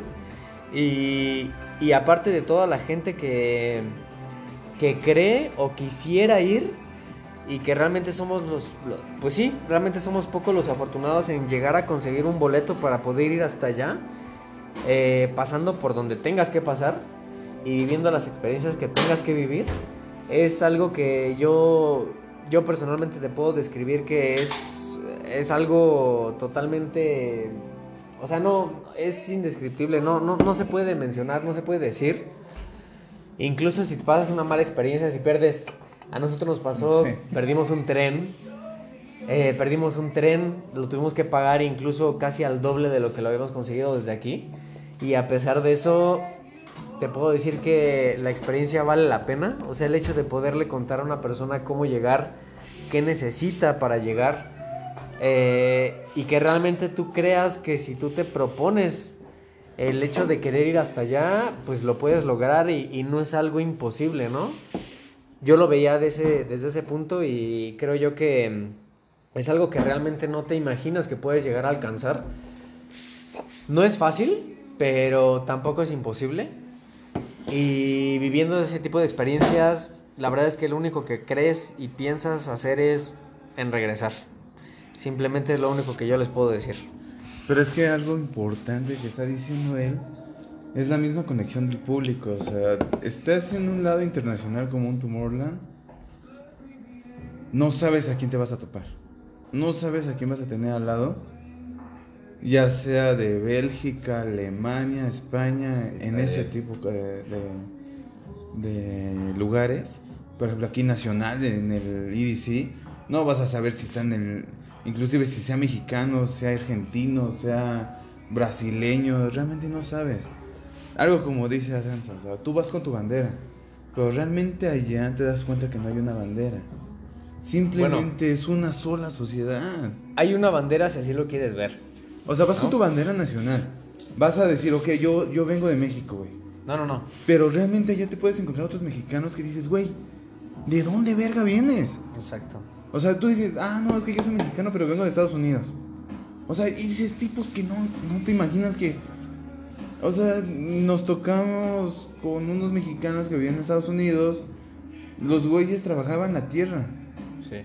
Y, y, aparte de toda la gente que, que cree o quisiera ir y que realmente somos los, pues sí, realmente somos pocos los afortunados en llegar a conseguir un boleto para poder ir hasta allá, eh, pasando por donde tengas que pasar y viviendo las experiencias que tengas que vivir, es algo que yo, yo personalmente te puedo describir que es, es algo totalmente, o sea, no, es indescriptible, no, no, no se puede mencionar, no se puede decir. Incluso si te pasas una mala experiencia, si pierdes a nosotros nos pasó, perdimos un tren. Eh, perdimos un tren, lo tuvimos que pagar incluso casi al doble de lo que lo habíamos conseguido desde aquí. Y a pesar de eso, te puedo decir que la experiencia vale la pena. O sea, el hecho de poderle contar a una persona cómo llegar, qué necesita para llegar. Eh, y que realmente tú creas que si tú te propones el hecho de querer ir hasta allá, pues lo puedes lograr y, y no es algo imposible, ¿no? Yo lo veía desde ese punto y creo yo que mm, es algo que realmente no te imaginas que puedes llegar a alcanzar. No es fácil, pero tampoco es imposible. Y viviendo ese tipo de experiencias, la verdad es que lo único que crees y piensas hacer es en regresar. Simplemente es lo único que yo les puedo decir. Pero es que algo importante que está diciendo él es la misma conexión del público. O sea, estás en un lado internacional como un Tomorrowland no sabes a quién te vas a topar. No sabes a quién vas a tener al lado. Ya sea de Bélgica, Alemania, España, en este tipo de, de- de lugares. Por ejemplo, aquí nacional, en el EDC, no vas a saber si están en el... Inclusive si sea mexicano, sea argentino, sea brasileño, realmente no sabes. Algo como dice Adrián Sanz, tú vas con tu bandera, pero realmente allá te das cuenta que no hay una bandera. Simplemente es una sola sociedad. Hay una bandera si así lo quieres ver. O sea, vas con ¿No? tu bandera nacional. Vas a decir, ok, yo, yo vengo de México, güey. No, no, no. Pero realmente allá te puedes encontrar otros mexicanos que dices, güey, ¿de dónde verga vienes? Exacto. O sea, tú dices, ah, no, es que yo soy mexicano, pero vengo de Estados Unidos. O sea, y dices tipos que no, no te imaginas que. O sea, nos tocamos con unos mexicanos que vivían en Estados Unidos. Los güeyes trabajaban la tierra. Sí.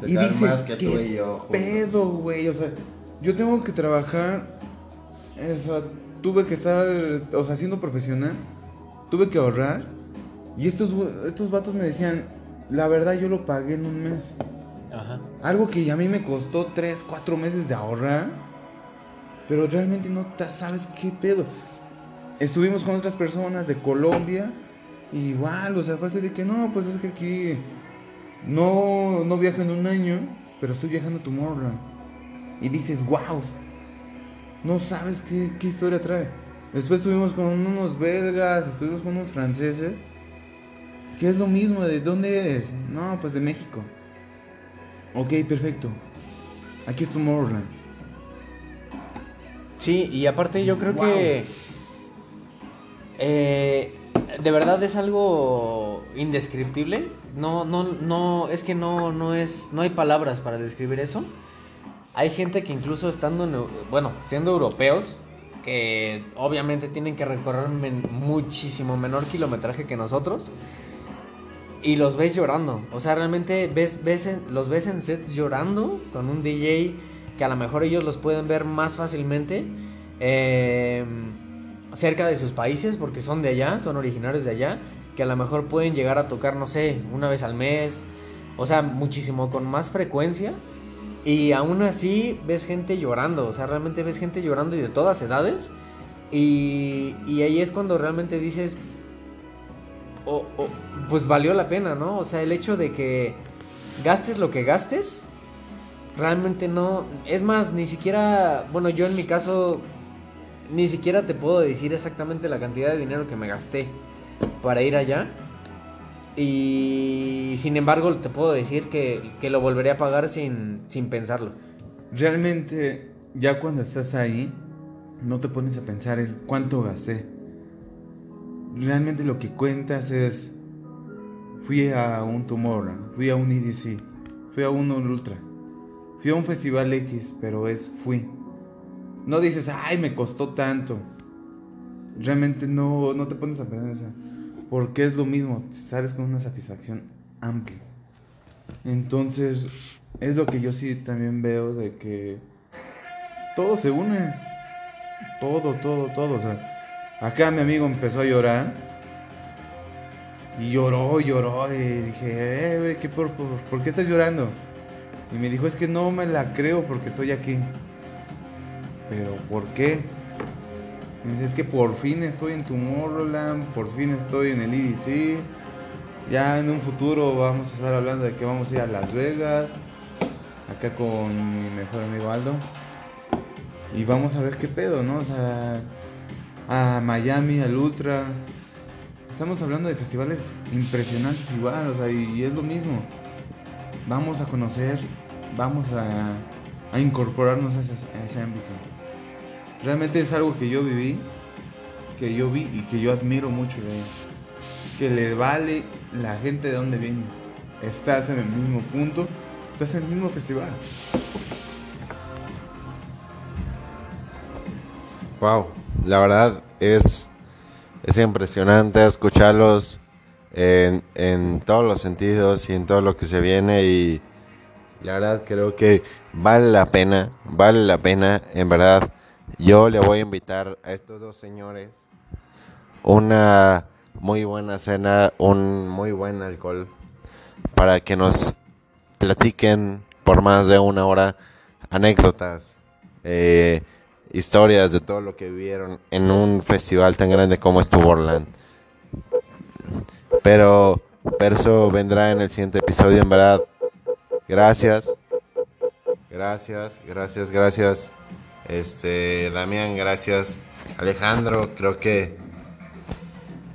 Se y dices, más que ¿qué tú y yo juntos". pedo, güey? O sea, yo tengo que trabajar. O sea, tuve que estar, o sea, siendo profesional. Tuve que ahorrar. Y estos, güey- estos vatos me decían, la verdad yo lo pagué en un mes. Ajá. Algo que a mí me costó 3, 4 meses de ahorrar. Pero realmente no sabes qué pedo. Estuvimos con otras personas de Colombia. y igual, o sea, fue así de que no, pues es que aquí no, no viajo en un año. Pero estoy viajando a Tomorrowland. Y dices, wow. No sabes qué, qué historia trae. Después estuvimos con unos belgas, estuvimos con unos franceses. Que es lo mismo, ¿de dónde eres? No, pues de México. Ok, perfecto. Aquí es Tomorrowland. Sí, y aparte yo creo Wow. que eh, de verdad es algo indescriptible. No, no, no, es que no, no es, no hay palabras para describir eso. Hay gente que incluso estando, bueno, siendo europeos, que obviamente tienen que recorrer men- muchísimo menor kilometraje que nosotros. Y los ves llorando. O sea, realmente ves, ves en- los ves en sets llorando con un DJ que a lo mejor ellos los pueden ver más fácilmente eh, cerca de sus países porque son de allá, son originarios de allá, que a lo mejor pueden llegar a tocar, no sé, una vez al mes, o sea, muchísimo con más frecuencia. Y aún así ves gente llorando, o sea, realmente ves gente llorando y de todas edades. Y, y ahí es cuando realmente dices, o- o, pues valió la pena, ¿no? O sea, el hecho de que gastes lo que gastes, realmente no. Es más, ni siquiera, bueno, yo en mi caso, ni siquiera te puedo decir exactamente la cantidad de dinero que me gasté para ir allá. Y sin embargo, te puedo decir que, que lo volveré a pagar sin, sin pensarlo. Realmente, ya cuando estás ahí, no te pones a pensar el cuánto gasté. Realmente lo que cuentas es, fui a un Tomorrowland, fui a un EDC, fui a un Ultra, fui a un festival X, pero es fui. No dices, ay, me costó tanto. Realmente no, no te pones a pensar en. Porque es lo mismo, sales con una satisfacción amplia. Entonces, es lo que yo sí también veo de que todo se une. Todo, todo, todo. O sea, acá mi amigo empezó a llorar. Y lloró, lloró. Y dije, eh, ¿qué por, por qué estás llorando? Y me dijo, es que no me la creo porque estoy aquí. Pero, ¿por qué? Es que por fin estoy en Tomorrowland, por fin estoy en el EDC. Ya en un futuro vamos a estar hablando de que vamos a ir a Las Vegas, acá con mi mejor amigo Aldo. Y vamos a ver qué pedo, ¿no? O sea, a Miami, al Ultra. Estamos hablando de festivales impresionantes igual, o sea, y, y es lo mismo. Vamos a conocer, vamos a, a incorporarnos a ese, a ese ámbito. Realmente es algo que yo viví, que yo vi y que yo admiro mucho de él. Que le vale la gente de donde viene. Estás en el mismo punto, estás en el mismo festival. Wow, la verdad es, es impresionante escucharlos en, en todos los sentidos y en todo lo que se viene y la verdad creo que vale la pena, vale la pena, en verdad. Yo le voy a invitar a estos dos señores una muy buena cena, un muy buen alcohol para que nos platiquen por más de una hora anécdotas, eh, historias de todo lo que vivieron en un festival tan grande como es Tomorrowland. Pero, eso vendrá en el siguiente episodio, en verdad. Gracias. Gracias, gracias, gracias. Este, Damián, gracias. Alejandro, creo que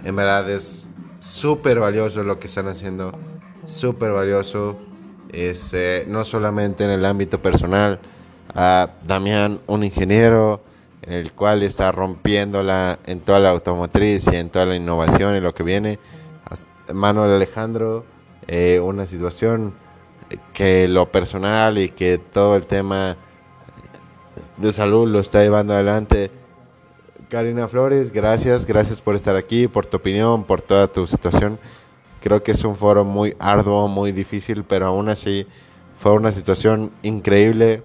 en verdad es súper valioso lo que están haciendo. Súper valioso. Este, no solamente en el ámbito personal. A Damián, un ingeniero, en el cual está rompiéndola en toda la automotriz y en toda la innovación y lo que viene. Manuel Alejandro, eh, una situación que lo personal y que todo el tema de salud lo está llevando adelante. Karina Flores, gracias, gracias por estar aquí, por tu opinión, por toda tu situación. Creo que es un foro muy arduo, muy difícil, pero aún así fue una situación increíble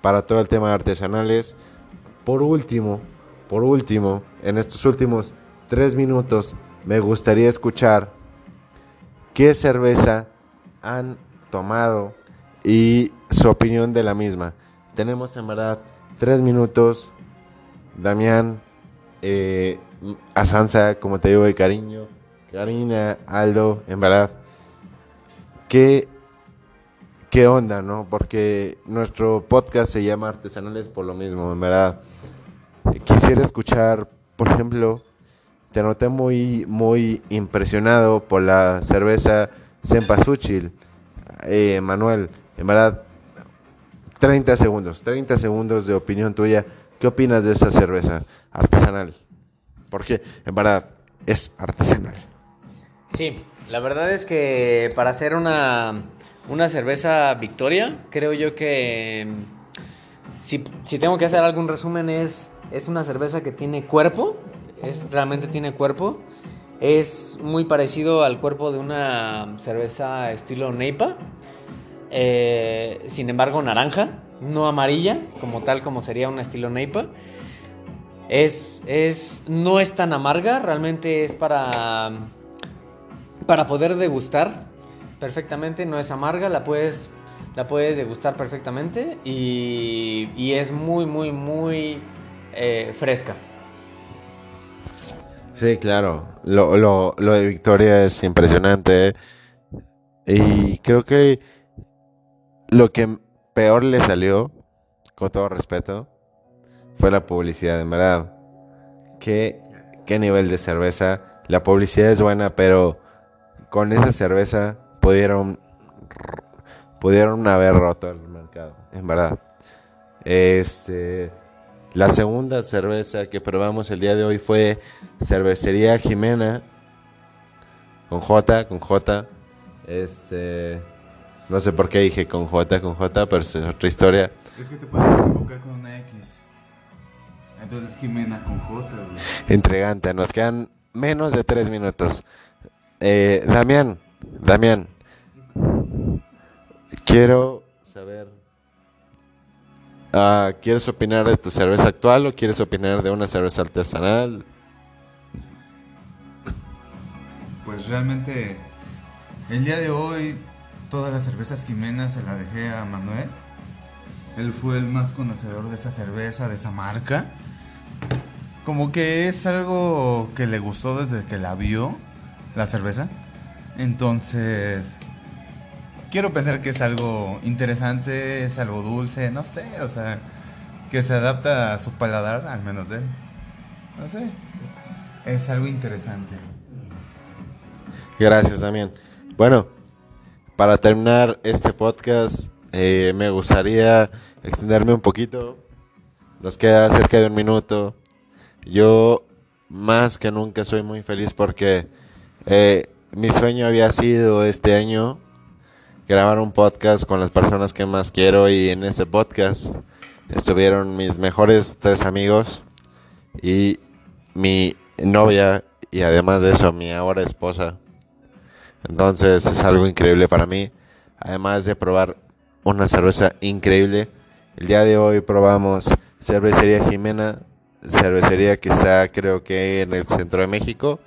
para todo el tema de artesanales. Por último, por último, en estos últimos tres minutos, me gustaría escuchar qué cerveza han tomado y su opinión de la misma. Tenemos en verdad tres minutos. Damián, eh, a Sansa, como te digo, de cariño. Karina, Aldo, en verdad. ¿Qué, qué onda, no? Porque nuestro podcast se llama Artesanales por lo mismo, en verdad. Quisiera escuchar, por ejemplo, te noté muy, muy impresionado por la cerveza Cempasúchil, eh, Manuel. En verdad, 30 segundos, 30 segundos de opinión tuya. ¿Qué opinas de esa cerveza artesanal? Porque en verdad es artesanal. Sí, la verdad es que para hacer una, una cerveza Victoria, creo yo que si, si tengo que hacer algún resumen es, es una cerveza que tiene cuerpo, es, realmente tiene cuerpo. Es muy parecido al cuerpo de una cerveza estilo Neipa, eh, sin embargo naranja, no amarilla, como tal como sería un estilo Neipa. Es, es, no es tan amarga, realmente es para, para poder degustar perfectamente, no es amarga, la puedes, la puedes degustar perfectamente y, y es muy, muy, muy eh, fresca. Sí, claro. Lo, lo, de Victoria es impresionante. Y creo que lo que peor le salió, con todo respeto, fue la publicidad, en verdad. ¿Qué, qué nivel de cerveza? La publicidad es buena, pero con esa cerveza pudieron, pudieron haber roto el mercado, en verdad. Este, la segunda cerveza que probamos el día de hoy fue Cervecería Jimena, con J, con J. Este, no sé por qué dije con J, con J, pero es otra historia. Es que te puedes equivocar con una X. Entonces Jimena con J, güey. Entregante, nos quedan menos de tres minutos. Eh, Damián, Damián, quiero saber, ah, ¿quieres opinar de tu cerveza actual o quieres opinar de una cerveza artesanal? Pues realmente el día de hoy todas las cervezas Jimena se la dejé a Manuel. Él fue el más conocedor de esa cerveza, de esa marca. Como que es algo que le gustó desde que la vio, la cerveza. Entonces, quiero pensar que es algo interesante, es algo dulce, no sé, o sea, que se adapta a su paladar, al menos de él. No sé, es algo interesante. Gracias, Damián. Bueno, para terminar este podcast, eh, me gustaría extenderme un poquito. Nos queda cerca de un minuto. Yo más que nunca soy muy feliz porque eh, mi sueño había sido este año grabar un podcast con las personas que más quiero y en ese podcast estuvieron mis mejores tres amigos y mi novia y además de eso mi ahora esposa. Entonces es algo increíble para mí. Además de probar una cerveza increíble. El día de hoy probamos cervecería Jimena, cervecería que está creo que en el centro de México,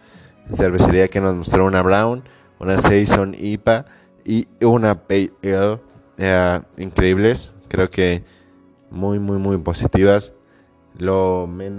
cervecería que nos mostró una Brown, una Saison IPA y una Pale Ale eh, increíbles. Creo que muy, muy, muy positivas. Lo menos